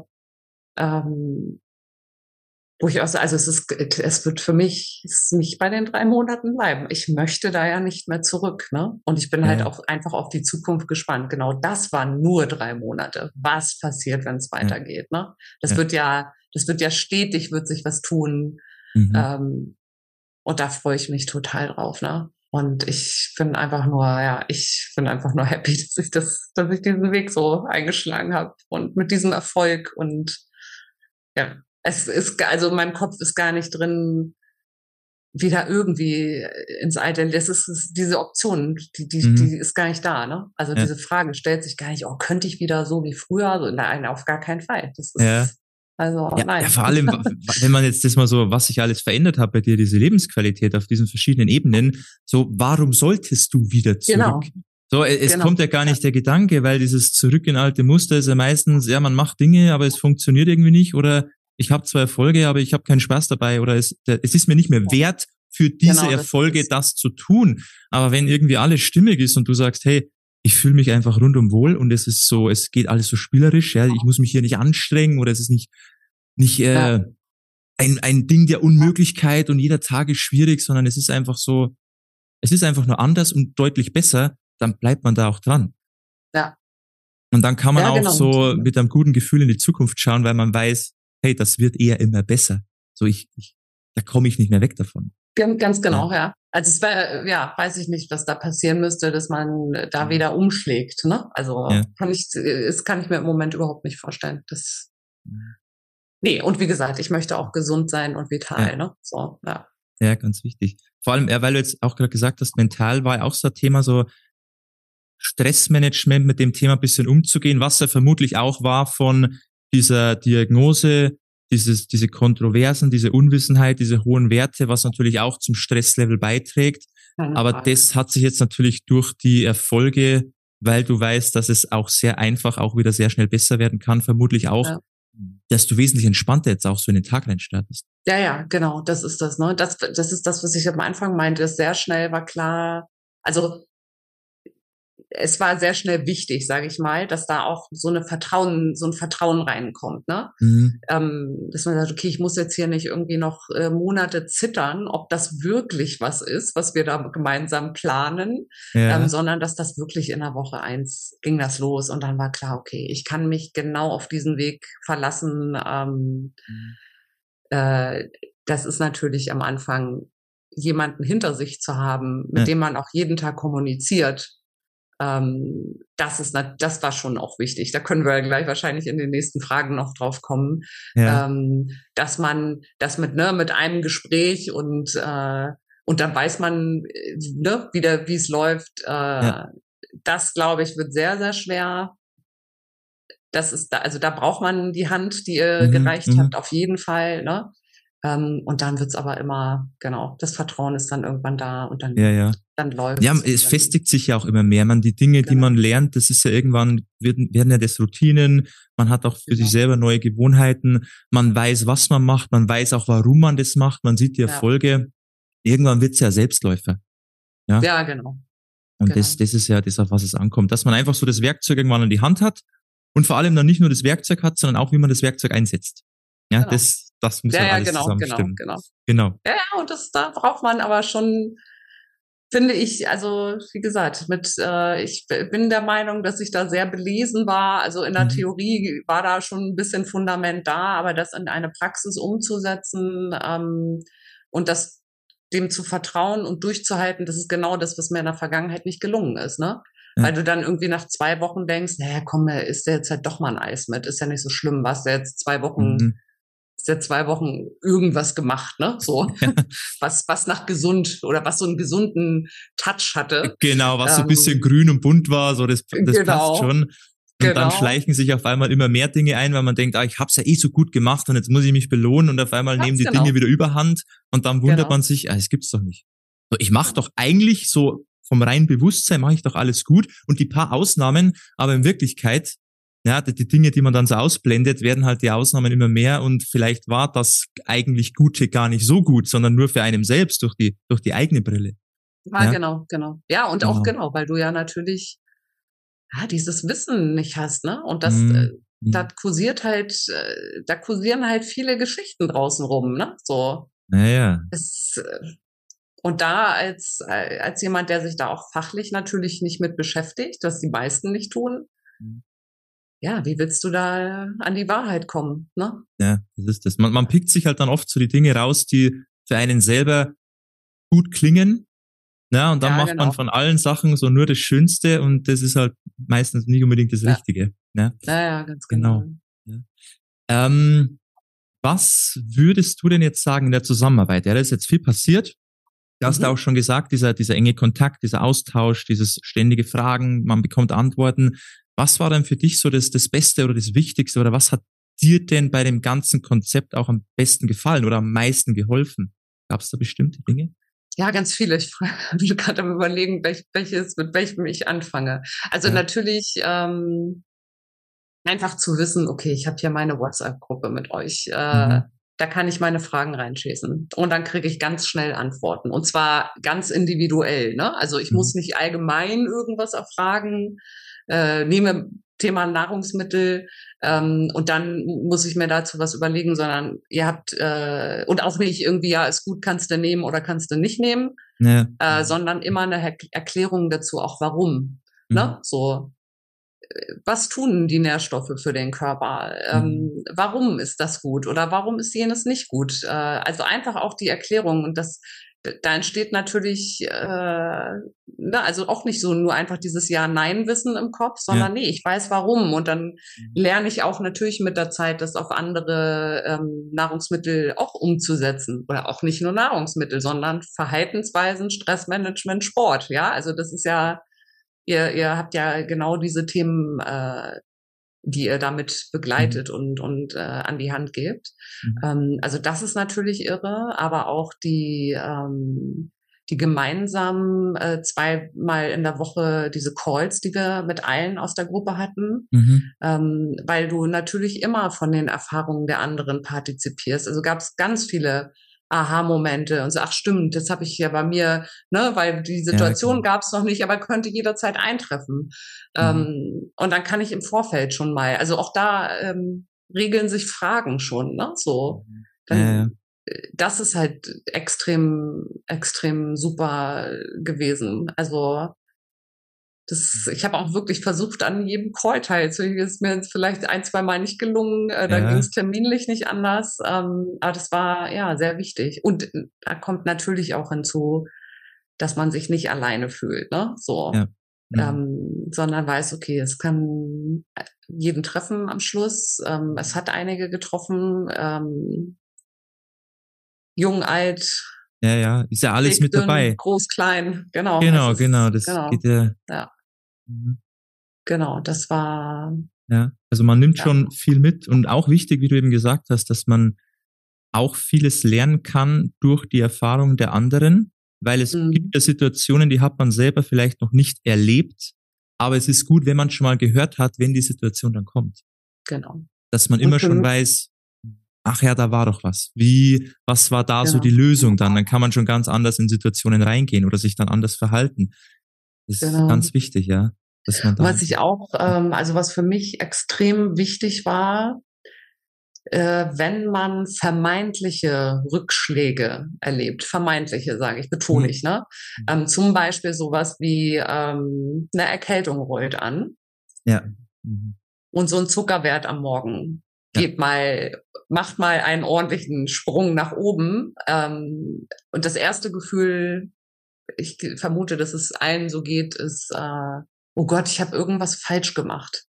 ähm, wo ich auch so, also es ist, es wird für mich es nicht bei den drei Monaten bleiben. Ich möchte da ja nicht mehr zurück, ne? Und ich bin halt ja. halt auch einfach auf die Zukunft gespannt. Genau, das waren nur drei Monate. Was passiert, wenn es weitergeht, ne? Das ja. wird ja, das wird ja stetig, wird sich was tun. Mhm. Ähm, und da freue ich mich total drauf, ne? Und ich bin einfach nur, ja, ich bin einfach nur happy, dass ich das, dass ich diesen Weg so eingeschlagen habe und mit diesem Erfolg und ja, es ist, also in meinem Kopf ist gar nicht drin, wieder irgendwie ins Alte. Das ist, ist diese Option, die, die, mhm. die ist gar nicht da, ne? Also ja. diese Frage stellt sich gar nicht, oh, könnte ich wieder so wie früher? So, nein, auf gar keinen Fall. Das ist,
ja. Also ja, nein. Ja, vor allem, wenn man jetzt das mal so, was sich alles verändert hat bei dir, diese Lebensqualität auf diesen verschiedenen Ebenen, so warum solltest du wieder zurück? Genau. So, es genau. kommt ja gar nicht der Gedanke, weil dieses Zurück in alte Muster ist ja meistens, ja, man macht Dinge, aber es funktioniert irgendwie nicht oder ich habe zwar Erfolge, aber ich habe keinen Spaß dabei oder es, es ist mir nicht mehr wert, für diese genau, Erfolge das, das zu tun. Aber wenn irgendwie alles stimmig ist und du sagst, hey, ich fühle mich einfach rundum wohl und es ist so, es geht alles so spielerisch, ja, ich muss mich hier nicht anstrengen oder es ist nicht, nicht äh, ja. ein, ein Ding der Unmöglichkeit und jeder Tag ist schwierig, sondern es ist einfach so, es ist einfach nur anders und deutlich besser, dann bleibt man da auch dran.
Ja.
Und dann kann man ja, auch genau. so mit einem guten Gefühl in die Zukunft schauen, weil man weiß, hey, das wird eher immer besser. So ich, ich da komme ich nicht mehr weg davon.
Ganz genau, ja. ja. Also es wäre, ja, weiß ich nicht, was da passieren müsste, dass man da wieder umschlägt. Ne? Also ja. kann ich, das kann ich mir im Moment überhaupt nicht vorstellen. Das, nee, und wie gesagt, ich möchte auch gesund sein und vital. Ja. Ne? So, ja.
Ja, ganz wichtig. Vor allem, weil du jetzt auch gerade gesagt hast, mental war ja auch so ein Thema, so Stressmanagement mit dem Thema ein bisschen umzugehen, was ja vermutlich auch war von dieser Diagnose dieses, diese Kontroversen, diese Unwissenheit, diese hohen Werte, was natürlich auch zum Stresslevel beiträgt. Aber das hat sich jetzt natürlich durch die Erfolge, weil du weißt, dass es auch sehr einfach auch wieder sehr schnell besser werden kann, vermutlich auch, ja. dass du wesentlich entspannter jetzt auch so in den Tag reinstartest.
Ja, ja, genau, das ist das, ne? Das, das ist das, was ich am Anfang meinte. Sehr schnell war klar, also es war sehr schnell wichtig, sage ich mal, dass da auch so eine Vertrauen, so ein Vertrauen reinkommt, ne? Mhm. Ähm, dass man sagt, okay, ich muss jetzt hier nicht irgendwie noch äh, Monate zittern, ob das wirklich was ist, was wir da gemeinsam planen, ja. ähm, sondern dass das wirklich in der Woche eins ging das los und dann war klar, okay, ich kann mich genau auf diesen Weg verlassen. Ähm, mhm. äh, das ist natürlich am Anfang jemanden hinter sich zu haben, mit ja. dem man auch jeden Tag kommuniziert, ähm, das ist, das war schon auch wichtig. Da können wir gleich wahrscheinlich in den nächsten Fragen noch drauf kommen, ja. ähm, dass man das mit ne mit einem Gespräch und äh, und dann weiß man ne wieder wie es läuft. Äh, ja. Das glaube ich wird sehr sehr schwer. Das ist da, also da braucht man die Hand, die ihr mhm, gereicht mhm. habt, auf jeden Fall. Ne? Ähm, und dann wird's aber immer, genau, das Vertrauen ist dann irgendwann da und dann,
ja, ja.
Dann läuft
Ja, es festigt sich ja auch immer mehr. Man, die Dinge, genau. die man lernt, das ist ja irgendwann, werden, werden ja das Routinen. Man hat auch für genau. sich selber neue Gewohnheiten. Man weiß, was man macht. Man weiß auch, warum man das macht. Man sieht die Erfolge. Ja. Irgendwann wird's ja Selbstläufer.
Ja, ja genau.
Und genau. das, das ist ja das, auf was es ankommt. Dass man einfach so das Werkzeug irgendwann in die Hand hat und vor allem dann nicht nur das Werkzeug hat, sondern auch, wie man das Werkzeug einsetzt. Ja, genau. das, das muss ja, ja alles genau, genau,
genau, genau. Genau. Ja, ja, und das da braucht man aber schon, finde ich, also wie gesagt, mit äh, ich bin der Meinung, dass ich da sehr belesen war. Also in der mhm. Theorie war da schon ein bisschen Fundament da, aber das in eine Praxis umzusetzen ähm, und das dem zu vertrauen und durchzuhalten, das ist genau das, was mir in der Vergangenheit nicht gelungen ist, ne? Weil du dann irgendwie nach zwei Wochen denkst, naja, komm, ist der jetzt halt doch mal ein Eis mit, ist ja nicht so schlimm, was der jetzt zwei Wochen mhm seit zwei Wochen irgendwas gemacht, ne? So, ja. was, was nach gesund oder was so einen gesunden Touch hatte.
Genau, was ähm, so ein bisschen ähm, grün und bunt war, so das, das genau. passt schon. Und genau. dann schleichen sich auf einmal immer mehr Dinge ein, weil man denkt, ah, ich hab's ja eh so gut gemacht und jetzt muss ich mich belohnen und auf einmal Ganz nehmen die genau. Dinge wieder überhand und dann wundert genau. man sich, ah, das gibt's doch nicht. So, ich mache doch eigentlich so vom reinen Bewusstsein mache ich doch alles gut und die paar Ausnahmen, aber in Wirklichkeit ja, die Dinge, die man dann so ausblendet, werden halt die Ausnahmen immer mehr und vielleicht war das eigentlich Gute gar nicht so gut, sondern nur für einen selbst durch die, durch die eigene Brille.
Ja, ja? genau, genau. Ja, und genau. auch genau, weil du ja natürlich ja, dieses Wissen nicht hast, ne? Und das, mhm. äh, da mhm. kursiert halt, äh, da kursieren halt viele Geschichten draußen rum, ne? So.
Naja.
Es, äh, und da als, äh, als jemand, der sich da auch fachlich natürlich nicht mit beschäftigt, was die meisten nicht tun, mhm ja, wie willst du da an die Wahrheit kommen? Ne?
Ja, das ist das. Man, man pickt sich halt dann oft so die Dinge raus, die für einen selber gut klingen. Ja, und dann ja, macht genau. man von allen Sachen so nur das Schönste und das ist halt meistens nicht unbedingt das ja. Richtige.
Ja, ja, ja ganz genau. genau.
Ja. Ähm, was würdest du denn jetzt sagen in der Zusammenarbeit? Ja, da ist jetzt viel passiert. Du hast mhm. auch schon gesagt, dieser, dieser enge Kontakt, dieser Austausch, dieses ständige Fragen, man bekommt Antworten. Was war denn für dich so das, das Beste oder das Wichtigste oder was hat dir denn bei dem ganzen Konzept auch am besten gefallen oder am meisten geholfen? Gab es da bestimmte Dinge?
Ja, ganz viele. Ich bin gerade am überlegen, welch, welches, mit welchem ich anfange. Also ja. natürlich ähm, einfach zu wissen, okay, ich habe hier meine WhatsApp-Gruppe mit euch. Äh, mhm. Da kann ich meine Fragen reinschießen. Und dann kriege ich ganz schnell Antworten. Und zwar ganz individuell. Ne? Also ich mhm. muss nicht allgemein irgendwas erfragen, äh, nehme Thema Nahrungsmittel ähm, und dann muss ich mir dazu was überlegen, sondern ihr habt äh, und auch nicht irgendwie, ja, ist gut, kannst du nehmen oder kannst du nicht nehmen, ja. äh, sondern immer eine Her Erklärung dazu, auch warum. Mhm. Ne? So, was tun die Nährstoffe für den Körper? Ähm, mhm. Warum ist das gut oder warum ist jenes nicht gut? Äh, also einfach auch die Erklärung und das da entsteht natürlich, äh, ne, also auch nicht so nur einfach dieses Ja-Nein-Wissen im Kopf, sondern ja. nee, ich weiß warum. Und dann mhm. lerne ich auch natürlich mit der Zeit, das auf andere ähm, Nahrungsmittel auch umzusetzen. Oder auch nicht nur Nahrungsmittel, sondern Verhaltensweisen, Stressmanagement, Sport. Ja, also das ist ja, ihr, ihr habt ja genau diese Themen äh, die ihr damit begleitet mhm. und, und äh, an die Hand gebt. Mhm. Ähm, also das ist natürlich irre, aber auch die, ähm, die gemeinsam äh, zweimal in der Woche diese Calls, die wir mit allen aus der Gruppe hatten, mhm. ähm, weil du natürlich immer von den Erfahrungen der anderen partizipierst. Also gab es ganz viele Aha-Momente und so, ach stimmt, das habe ich ja bei mir, ne, weil die Situation ja, gab es noch nicht, aber könnte jederzeit eintreffen. Mhm. Ähm, und dann kann ich im Vorfeld schon mal, also auch da ähm, regeln sich Fragen schon, ne? So. Mhm. Dann, ja, ja. Äh, das ist halt extrem, extrem super gewesen. Also das, ich habe auch wirklich versucht, an jedem Call teilzunehmen. Ist mir jetzt vielleicht ein, zwei Mal nicht gelungen. Äh, da ja. ging es terminlich nicht anders. Ähm, aber das war ja sehr wichtig. Und äh, da kommt natürlich auch hinzu, dass man sich nicht alleine fühlt, ne? So. Ja. Mhm. Ähm, sondern weiß, okay, es kann jeden treffen am Schluss. Ähm, es hat einige getroffen. Ähm, jung, alt,
ja, ja, ist ja alles mit dabei.
Groß, klein, genau.
Genau, genau, das genau. geht ja.
ja. Mhm. Genau, das war.
Ja, also man nimmt ja. schon viel mit und auch wichtig, wie du eben gesagt hast, dass man auch vieles lernen kann durch die Erfahrung der anderen, weil es mhm. gibt ja Situationen, die hat man selber vielleicht noch nicht erlebt, aber es ist gut, wenn man schon mal gehört hat, wenn die Situation dann kommt.
Genau.
Dass man immer schon weiß, ach ja, da war doch was. Wie, was war da genau. so die Lösung dann? Dann kann man schon ganz anders in Situationen reingehen oder sich dann anders verhalten. Das genau. ist ganz wichtig, ja.
Dass man was ich auch, ähm, also was für mich extrem wichtig war, äh, wenn man vermeintliche Rückschläge erlebt, vermeintliche, sage ich, betone mhm. ich, ne? Ähm, zum Beispiel sowas wie ähm, eine Erkältung rollt an.
Ja.
Mhm. Und so ein Zuckerwert am Morgen geht mal, macht mal einen ordentlichen Sprung nach oben. Ähm, und das erste Gefühl, ich vermute, dass es allen so geht, ist, äh, oh Gott, ich habe irgendwas falsch gemacht.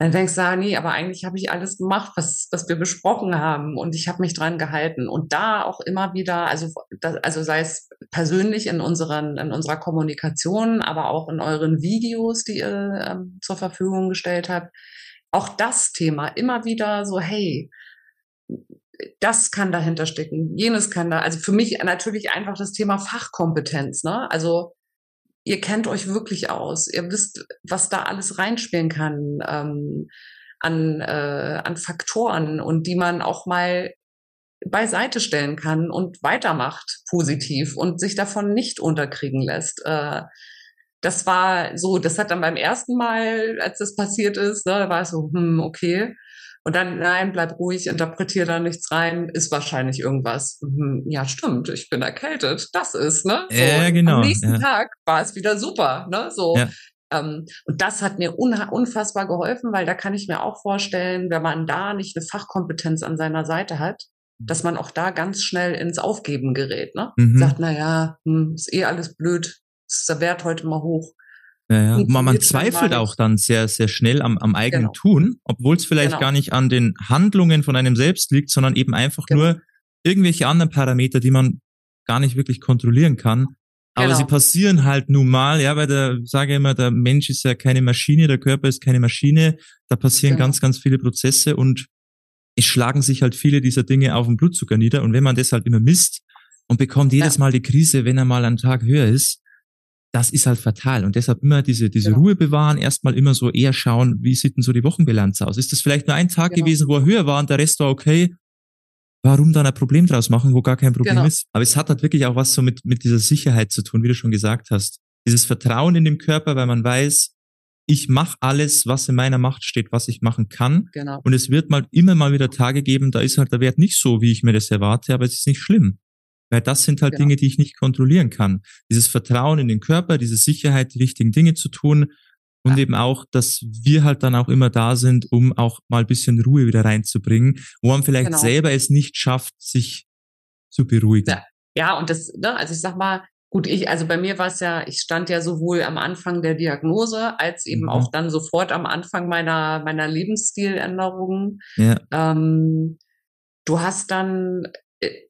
Dann denkst du, ah, nee, aber eigentlich habe ich alles gemacht, was, was wir besprochen haben und ich habe mich dran gehalten. Und da auch immer wieder, also, das, also sei es persönlich in unseren, in unserer Kommunikation, aber auch in euren Videos, die ihr ähm, zur Verfügung gestellt habt, auch das Thema immer wieder so, hey, das kann dahinter stecken, jenes kann da, also für mich natürlich einfach das Thema Fachkompetenz, ne? Also ihr kennt euch wirklich aus, ihr wisst, was da alles reinspielen kann ähm, an, äh, an Faktoren und die man auch mal beiseite stellen kann und weitermacht positiv und sich davon nicht unterkriegen lässt. Äh, das war so, das hat dann beim ersten Mal, als das passiert ist, ne, war es so, hm, okay. Und dann, nein, bleib ruhig, interpretier da nichts rein, ist wahrscheinlich irgendwas. Hm, ja, stimmt, ich bin erkältet. Das ist, ne?
So, ja, genau.
Am nächsten
ja.
Tag war es wieder super, ne? So. Ja. Ähm, und das hat mir unfassbar geholfen, weil da kann ich mir auch vorstellen, wenn man da nicht eine Fachkompetenz an seiner Seite hat, dass man auch da ganz schnell ins Aufgeben gerät, ne? Mhm. Sagt, na ja, hm, ist eh alles blöd, ist der Wert heute mal hoch.
Ja, ja. Man, man zweifelt auch dann sehr, sehr schnell am, am eigenen genau. Tun, obwohl es vielleicht genau. gar nicht an den Handlungen von einem selbst liegt, sondern eben einfach genau. nur irgendwelche anderen Parameter, die man gar nicht wirklich kontrollieren kann. Aber genau. sie passieren halt nun mal, ja, weil der, sage immer, der Mensch ist ja keine Maschine, der Körper ist keine Maschine. Da passieren genau. ganz, ganz viele Prozesse und es schlagen sich halt viele dieser Dinge auf den Blutzucker nieder. Und wenn man das halt immer misst und bekommt jedes ja. Mal die Krise, wenn er mal einen Tag höher ist, das ist halt fatal. Und deshalb immer diese, diese genau. Ruhe bewahren, erstmal immer so eher schauen, wie sieht denn so die Wochenbilanz aus? Ist das vielleicht nur ein Tag genau. gewesen, wo er höher war und der Rest war okay? Warum dann ein Problem draus machen, wo gar kein Problem genau. ist? Aber es hat halt wirklich auch was so mit, mit dieser Sicherheit zu tun, wie du schon gesagt hast. Dieses Vertrauen in dem Körper, weil man weiß, ich mache alles, was in meiner Macht steht, was ich machen kann.
Genau.
Und es wird mal immer mal wieder Tage geben, da ist halt der Wert nicht so, wie ich mir das erwarte, aber es ist nicht schlimm. Weil das sind halt genau. Dinge, die ich nicht kontrollieren kann. Dieses Vertrauen in den Körper, diese Sicherheit, die richtigen Dinge zu tun und ja. eben auch, dass wir halt dann auch immer da sind, um auch mal ein bisschen Ruhe wieder reinzubringen, wo man vielleicht genau. selber es nicht schafft, sich zu beruhigen.
Ja, ja und das, ne, also ich sag mal, Gut, ich, also bei mir war es ja, ich stand ja sowohl am Anfang der Diagnose als eben mhm. auch dann sofort am Anfang meiner, meiner Lebensstiländerungen.
Ja.
Ähm, du hast dann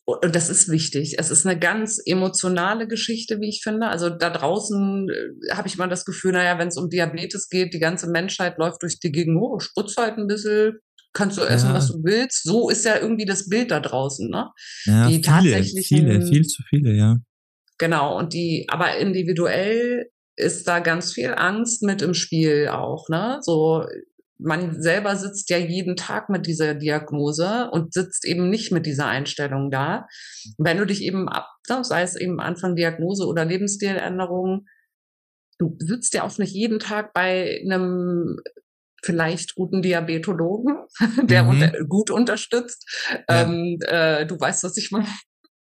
und das ist wichtig. Es ist eine ganz emotionale Geschichte, wie ich finde. Also da draußen äh, habe ich mal das Gefühl, naja, wenn es um Diabetes geht, die ganze Menschheit läuft durch die Gegend, oh, spritzt halt ein bisschen, kannst du essen, ja. was du willst. So ist ja irgendwie das Bild da draußen, ne?
Ja, die viele, viele, viel zu viele, ja.
Genau, und die, aber individuell ist da ganz viel Angst mit im Spiel auch, ne? So, man selber sitzt ja jeden Tag mit dieser Diagnose und sitzt eben nicht mit dieser Einstellung da. Wenn du dich eben ab, ne, sei es eben Anfang Diagnose oder Lebensstiländerung, du sitzt ja auch nicht jeden Tag bei einem vielleicht guten Diabetologen, der mhm. unter, gut unterstützt. Ja. Ähm, äh, du weißt, was ich meine.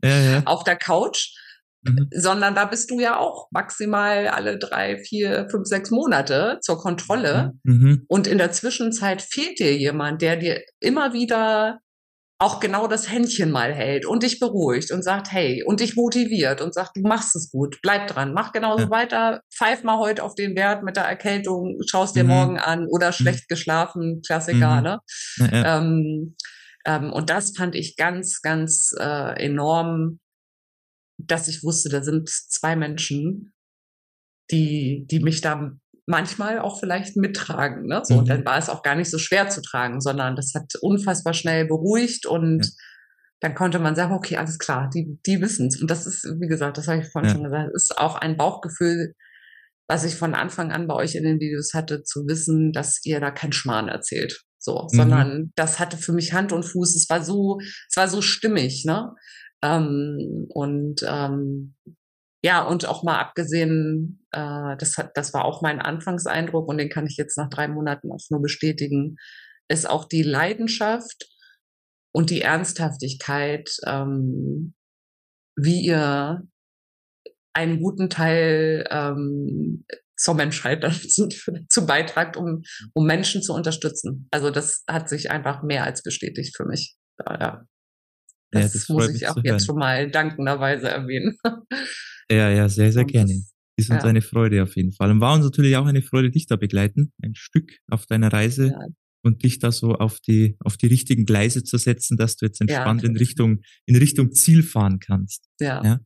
Ja, ja. Auf der Couch. Mhm. Sondern da bist du ja auch maximal alle drei, vier, fünf, sechs Monate zur Kontrolle. Mhm. mhm. Und in der Zwischenzeit fehlt dir jemand, der dir immer wieder auch genau das Händchen mal hält und dich beruhigt und sagt, hey, und dich motiviert und sagt, du machst es gut, bleib dran, mach genauso ja. weiter, pfeif mal heute auf den Wert mit der Erkältung, schaust dir mhm. morgen an oder mhm. schlecht geschlafen, Klassiker, mhm. ne? Ja, ja. Ähm, ähm, und das fand ich ganz, ganz äh, enorm, dass ich wusste, da sind zwei Menschen, die, die mich da manchmal auch vielleicht mittragen. Ne? So, mhm. Und dann war es auch gar nicht so schwer zu tragen, sondern das hat unfassbar schnell beruhigt und ja. dann konnte man sagen, okay, alles klar, die, die wissen es. Und das ist, wie gesagt, das habe ich vorhin ja. schon gesagt, ist auch ein Bauchgefühl, was ich von Anfang an bei euch in den Videos hatte, zu wissen, dass ihr da kein Schmarrn erzählt. So, mhm. sondern das hatte für mich Hand und Fuß. Es war so, es war so stimmig, ne? Ähm, und ähm, ja, und auch mal abgesehen, äh, das, hat, das war auch mein Anfangseindruck und den kann ich jetzt nach drei Monaten auch nur bestätigen, ist auch die Leidenschaft und die Ernsthaftigkeit, ähm, wie ihr einen guten Teil ähm, zur Menschheit dazu, zu beitragt, um, um Menschen zu unterstützen. Also das hat sich einfach mehr als bestätigt für mich. Ja. Das, ja, das muss ich auch jetzt schon mal dankenderweise erwähnen.
Ja, ja, sehr, sehr gerne. Das, ist uns ja. eine Freude auf jeden Fall. Und war uns natürlich auch eine Freude, dich da begleiten, ein Stück auf deiner Reise ja. und dich da so auf die, auf die richtigen Gleise zu setzen, dass du jetzt entspannt ja. in Richtung, in Richtung Ziel fahren kannst. Ja. ja?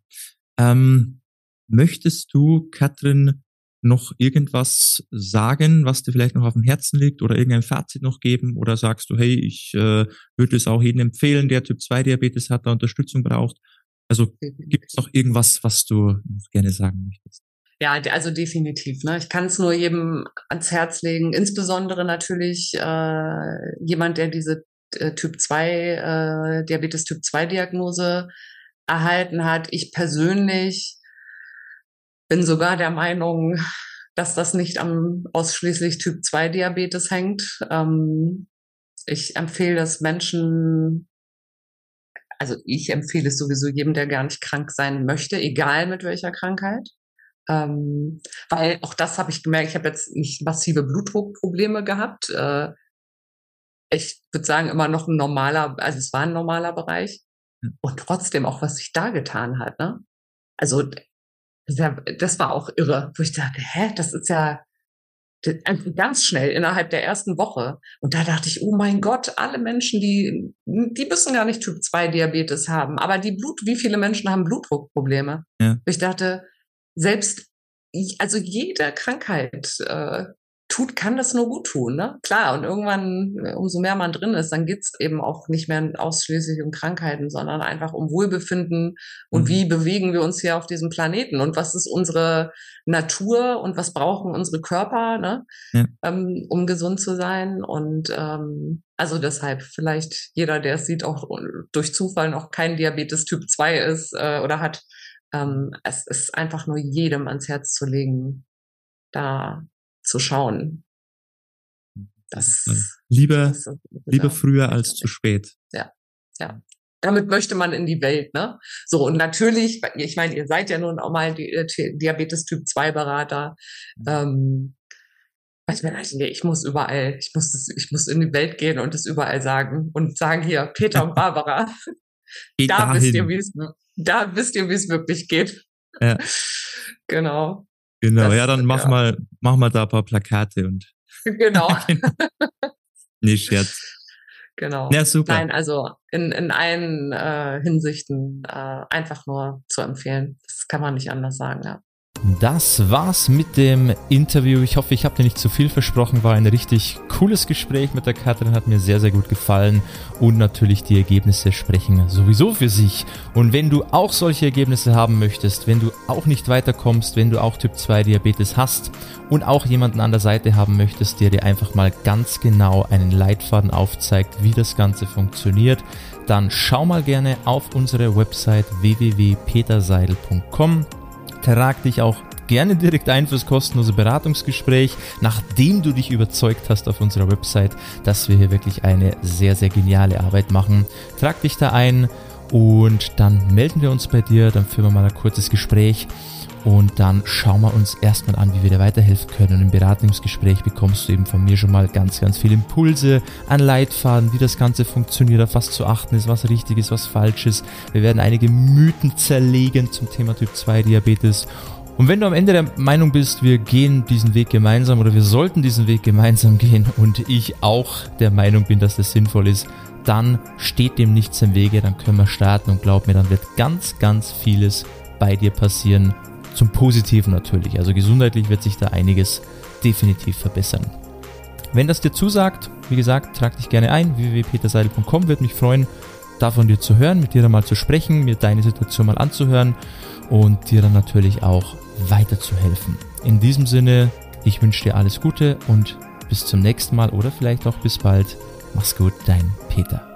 Ähm, möchtest du, Katrin, noch irgendwas sagen, was dir vielleicht noch auf dem Herzen liegt oder irgendein Fazit noch geben oder sagst du, hey, ich äh, würde es auch jedem empfehlen, der Typ 2 Diabetes hat, da Unterstützung braucht also gibt es noch irgendwas, was du gerne sagen möchtest?
Ja, also definitiv. Ne? Ich kann es nur jedem ans Herz legen, insbesondere natürlich äh, jemand, der diese äh, Typ 2, äh, Diabetes Typ 2 Diagnose erhalten hat. Ich persönlich bin sogar der Meinung, dass das nicht am ausschließlich Typ 2 Diabetes hängt. Ähm, ich empfehle das Menschen also ich empfehle es sowieso jedem, der gar nicht krank sein möchte, egal mit welcher Krankheit. Ähm, weil auch das habe ich gemerkt, ich habe jetzt nicht massive Blutdruckprobleme gehabt. Äh, ich würde sagen, immer noch ein normaler, also es war ein normaler Bereich. Hm. Und trotzdem auch, was sich da getan hat, ne? Also das war auch irre, wo ich dachte, hä, das ist ja, ganz schnell innerhalb der ersten Woche. Und da dachte ich, oh mein Gott, alle Menschen, die, die müssen gar nicht Typ 2 Diabetes haben. Aber die Blut, wie viele Menschen haben Blutdruckprobleme? Ja. Ich dachte, selbst, also jede Krankheit äh, tut, kann das nur gut tun, ne? Klar, und irgendwann, umso mehr man drin ist, dann geht's eben auch nicht mehr ausschließlich um Krankheiten, sondern einfach um Wohlbefinden und mhm. wie bewegen wir uns hier auf diesem Planeten und was ist unsere Natur und was brauchen unsere Körper, ne? Ja. Ähm, um gesund zu sein. Und ähm, also deshalb vielleicht jeder, der es sieht, auch durch Zufall noch kein Diabetes Typ 2 ist äh, oder hat, ähm, es ist einfach nur jedem ans Herz zu legen, da zu schauen.
Das, lieber, das lieber früher als zu spät.
Ja, ja. Damit möchte man in die Welt, ne? So, und natürlich, ich meine, ihr seid ja nun auch mal äh, Diabetes Typ 2 Berater. Ähm, ich mir dachte, nee, ich muss überall, ich muss das, ich muss in die Welt gehen und es überall sagen und sagen hier, Peter und Barbara, da dahin. wisst ihr, wie es, da wisst ihr, wie es wirklich geht. Ja. Genau.
Genau, das, ja, dann mach ja. mal, mach mal da ein paar Plakate und.
Genau.
nee, Scherz.
Genau. Ja, super. Nein, also in, in allen äh, Hinsichten äh, einfach nur zu empfehlen. Das kann man nicht anders sagen, ja.
Das war's mit dem Interview. Ich hoffe, ich habe dir nicht zu viel versprochen. War ein richtig cooles Gespräch mit der Katrin, hat mir sehr, sehr gut gefallen. Und natürlich die Ergebnisse sprechen sowieso für sich. Und wenn du auch solche Ergebnisse haben möchtest, wenn du auch nicht weiterkommst, wenn du auch Typ 2 Diabetes hast und auch jemanden an der Seite haben möchtest, der dir einfach mal ganz genau einen Leitfaden aufzeigt, wie das Ganze funktioniert, dann schau mal gerne auf unsere Website www.peterseidel.com trag dich auch gerne direkt ein fürs kostenlose Beratungsgespräch, nachdem du dich überzeugt hast auf unserer Website, dass wir hier wirklich eine sehr, sehr geniale Arbeit machen. Trag dich da ein und dann melden wir uns bei dir, dann führen wir mal ein kurzes Gespräch und dann schauen wir uns erstmal an, wie wir dir weiterhelfen können. Und im Beratungsgespräch bekommst du eben von mir schon mal ganz, ganz viele Impulse an Leitfaden, wie das Ganze funktioniert, auf was zu achten ist, was richtig ist, was falsch ist. Wir werden einige Mythen zerlegen zum Thema Typ 2 Diabetes. Und wenn du am Ende der Meinung bist, wir gehen diesen Weg gemeinsam oder wir sollten diesen Weg gemeinsam gehen und ich auch der Meinung bin, dass das sinnvoll ist, dann steht dem nichts im Wege, dann können wir starten und glaub mir, dann wird ganz, ganz vieles bei dir passieren, zum Positiven natürlich. Also gesundheitlich wird sich da einiges definitiv verbessern. Wenn das dir zusagt, wie gesagt, trag dich gerne ein. www.peterseidel.com wird mich freuen, davon dir zu hören, mit dir dann mal zu sprechen, mir deine Situation mal anzuhören und dir dann natürlich auch weiterzuhelfen. In diesem Sinne, ich wünsche dir alles Gute und bis zum nächsten Mal oder vielleicht auch bis bald. Mach's gut, dein Peter.